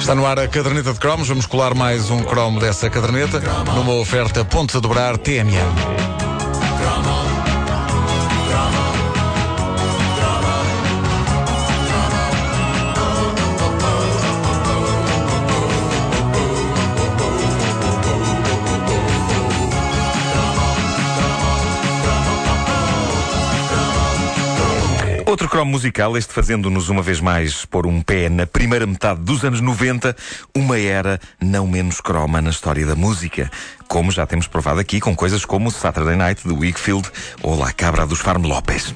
Está no ar a caderneta de cromos. Vamos colar mais um cromo dessa caderneta numa oferta pontos a dobrar TMN. Outro cromo musical, este fazendo-nos uma vez mais pôr um pé na primeira metade dos anos 90, uma era não menos croma na história da música. Como já temos provado aqui com coisas como Saturday Night de Wakefield ou La Cabra dos Farm Lopes.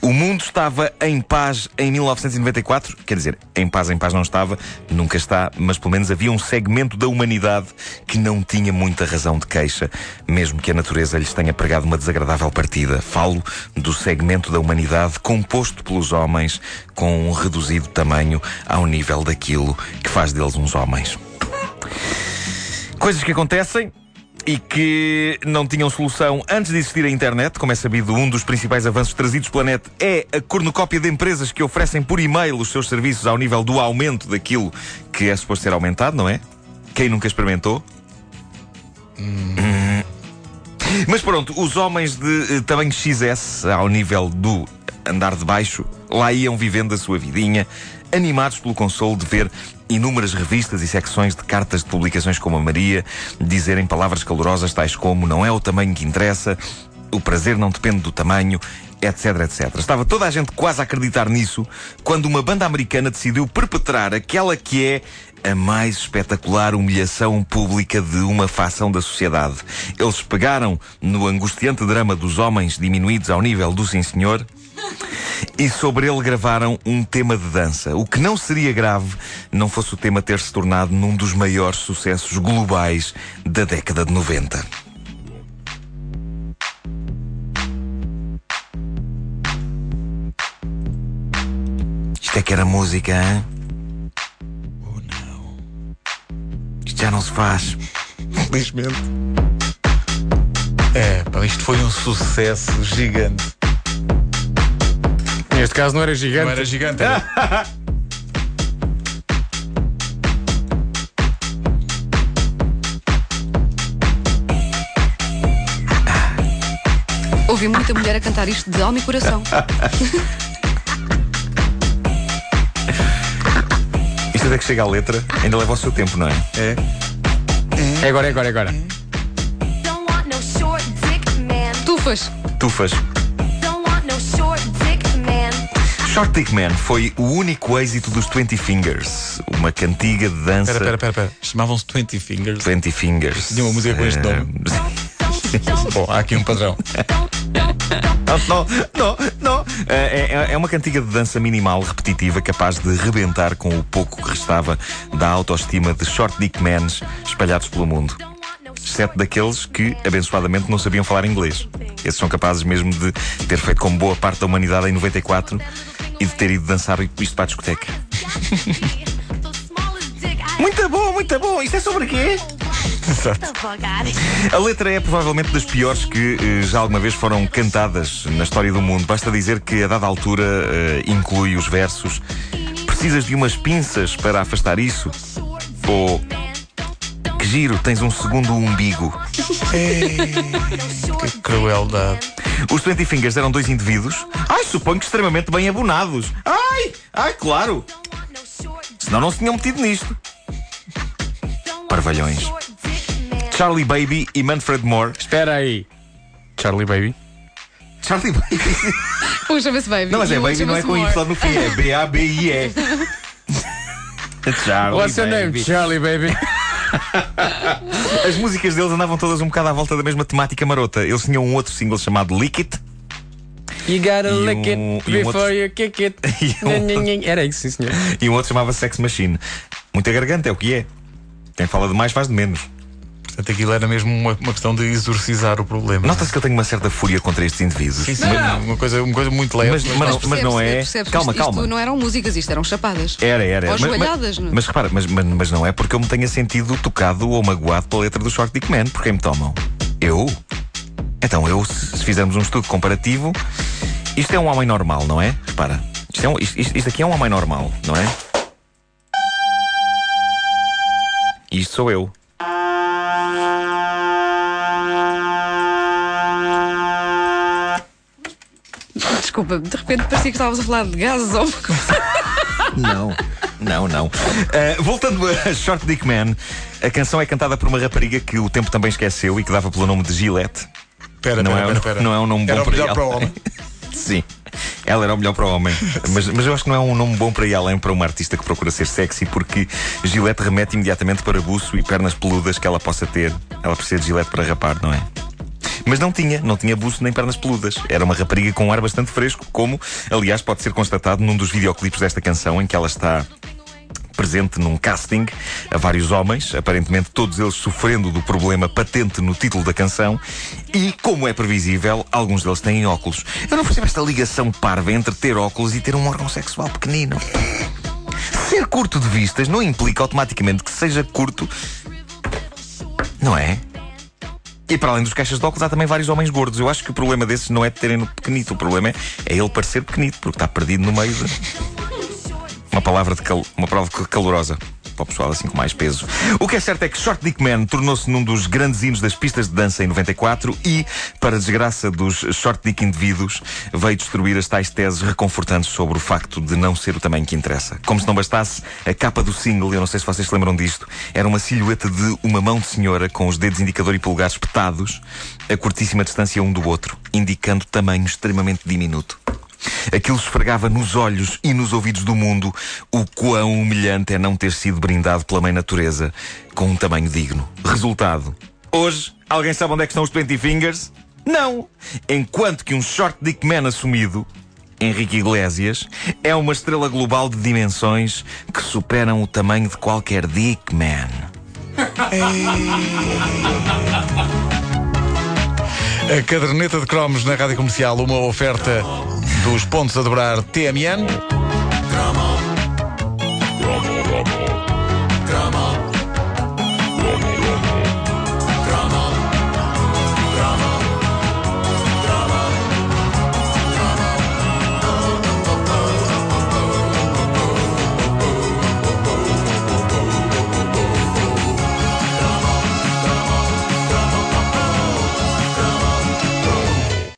O mundo estava em paz em 1994, quer dizer, em paz, em paz não estava, nunca está, mas pelo menos havia um segmento da humanidade que não tinha muita razão de queixa, mesmo que a natureza lhes tenha pregado uma desagradável partida. Falo do segmento da humanidade composto pelos homens com um reduzido tamanho ao nível daquilo que faz deles uns homens. Coisas que acontecem, e que não tinham solução antes de existir a internet. Como é sabido, um dos principais avanços trazidos pela net é a cornucópia de empresas que oferecem por e-mail os seus serviços ao nível do aumento daquilo que é suposto ser aumentado, não é? Quem nunca experimentou? Hum. Mas pronto, os homens de uh, tamanho XS, ao nível do andar de baixo, lá iam vivendo a sua vidinha, animados pelo consolo de ver inúmeras revistas e secções de cartas de publicações como a Maria dizerem palavras calorosas tais como não é o tamanho que interessa, o prazer não depende do tamanho, etc, etc. Estava toda a gente quase a acreditar nisso quando uma banda americana decidiu perpetrar aquela que é a mais espetacular humilhação pública de uma facção da sociedade. Eles pegaram no angustiante drama dos homens diminuídos ao nível do sim senhor e sobre ele gravaram um tema de dança. O que não seria grave não fosse o tema ter se tornado num dos maiores sucessos globais da década de 90. Isto é que era música, hein? Oh não. Isto já não se faz. Felizmente. É, pá, isto foi um sucesso gigante. Neste caso não era gigante. Não era gigante. Era... Ouvi muita mulher a cantar isto de alma e coração. Isto até que chega à letra, ainda leva o seu tempo, não é? É. É agora, é agora, é agora. Tufas. Tufas. Short Dick Man foi o único êxito dos 20 Fingers, uma cantiga de dança. Espera, espera, espera. Chamavam-se 20 Fingers. 20 Fingers. Tinha uma música com este nome. Bom, há aqui um padrão. Não, não, não. É, é, é uma cantiga de dança minimal, repetitiva, capaz de rebentar com o pouco que restava da autoestima de short dick mans espalhados pelo mundo. Exceto daqueles que, abençoadamente, não sabiam falar inglês. Esses são capazes mesmo de ter feito como boa parte da humanidade em 94 e de ter ido dançar isto para a discoteca. muito bom, muito bom. Isto é sobre quê? A letra é provavelmente das piores que eh, já alguma vez foram cantadas na história do mundo. Basta dizer que a dada altura eh, inclui os versos. Precisas de umas pinças para afastar isso? Ou giro, tens um segundo umbigo. Que crueldade. Os 20 Fingers eram dois indivíduos. Ai, suponho que extremamente bem abonados. Ai, ai, claro. Senão não se tinham metido nisto. Parvalhões. Charlie Baby e Manfred Moore. Espera aí. Charlie Baby. Charlie Baby. Um chama-se Baby. Não, mas é Baby, não é com Y no fim, é B-A-B-I-E. Charlie What's your name? Charlie Baby. As músicas deles andavam todas um bocado à volta da mesma temática marota. Eles tinham um outro single chamado Lick It. You gotta E lick um- it um before outro- you kick it. Um-. Era isso, sim, senhor. E um outro chamava Sex Machine. Muita garganta, é o que é. Quem fala de mais faz de menos. Portanto, aquilo era mesmo uma, uma questão de exorcizar o problema. Nota-se que eu tenho uma certa fúria contra estes indivíduos. Sim, sim, uma, uma coisa, uma coisa muito leve. Mas- mas- mas- percebes, não é- percebes, calma, isto, calma. Isto não eram músicas, isto eram chapadas. Era, era. Ou Mas- joelhadas, mas, não é? mas repara, mas, mas, mas não é porque eu me tenha sentido tocado ou magoado pela letra do Short Dick Man, porque me tomam. Eu? Então, eu, se fizermos um estudo comparativo, isto é um homem normal, não é? Repara, isto, é um- isto- isto- aqui é um homem normal, não é? Isto sou eu. Desculpa, de repente parecia que estavas a falar de gases ou uma coisa. Não, não, não. Uh, voltando a Short Dick Man, a canção é cantada por uma rapariga que o tempo também esqueceu e que dava pelo nome de Gillette. Pera, não, pera, é, pera, pera. não é um nome bom Era o para melhor ela. para o homem. Sim. Ela era o melhor para o homem. Mas, mas eu acho que não é um nome bom para ir além para uma artista que procura ser sexy, porque Gillette remete imediatamente para buço e pernas peludas que ela possa ter. Ela precisa de Gillette para rapar, não é? Mas não tinha, não tinha buço nem pernas peludas. Era uma rapariga com um ar bastante fresco, como, aliás, pode ser constatado num dos videoclipes desta canção, em que ela está presente num casting a vários homens, aparentemente todos eles sofrendo do problema patente no título da canção, e, como é previsível, alguns deles têm óculos. Eu não percebo esta ligação parva entre ter óculos e ter um órgão sexual pequenino. Ser curto de vistas não implica automaticamente que seja curto. Não é? E para além dos caixas de óculos, há também vários homens gordos. Eu acho que o problema desses não é de terem no pequenito. O problema é, é ele parecer pequenito, porque está perdido no meio de. Uma palavra de cal... uma palavra calorosa para o pessoal assim com mais peso. O que é certo é que Short Dick Man tornou-se num dos grandes hinos das pistas de dança em 94 e, para desgraça dos Short Dick indivíduos, veio destruir as tais teses reconfortantes sobre o facto de não ser o tamanho que interessa. Como se não bastasse, a capa do single, eu não sei se vocês se lembram disto, era uma silhueta de uma mão de senhora com os dedos indicador e polegar espetados a curtíssima distância um do outro, indicando tamanho extremamente diminuto. Aquilo esfregava nos olhos e nos ouvidos do mundo o quão humilhante é não ter sido brindado pela mãe natureza com um tamanho digno. Resultado: hoje, alguém sabe onde é que estão os 20 fingers? Não! Enquanto que um short dick man assumido, Henrique Iglesias, é uma estrela global de dimensões que superam o tamanho de qualquer dick man. A caderneta de cromos na rádio comercial, uma oferta dos pontos a dobrar TMN.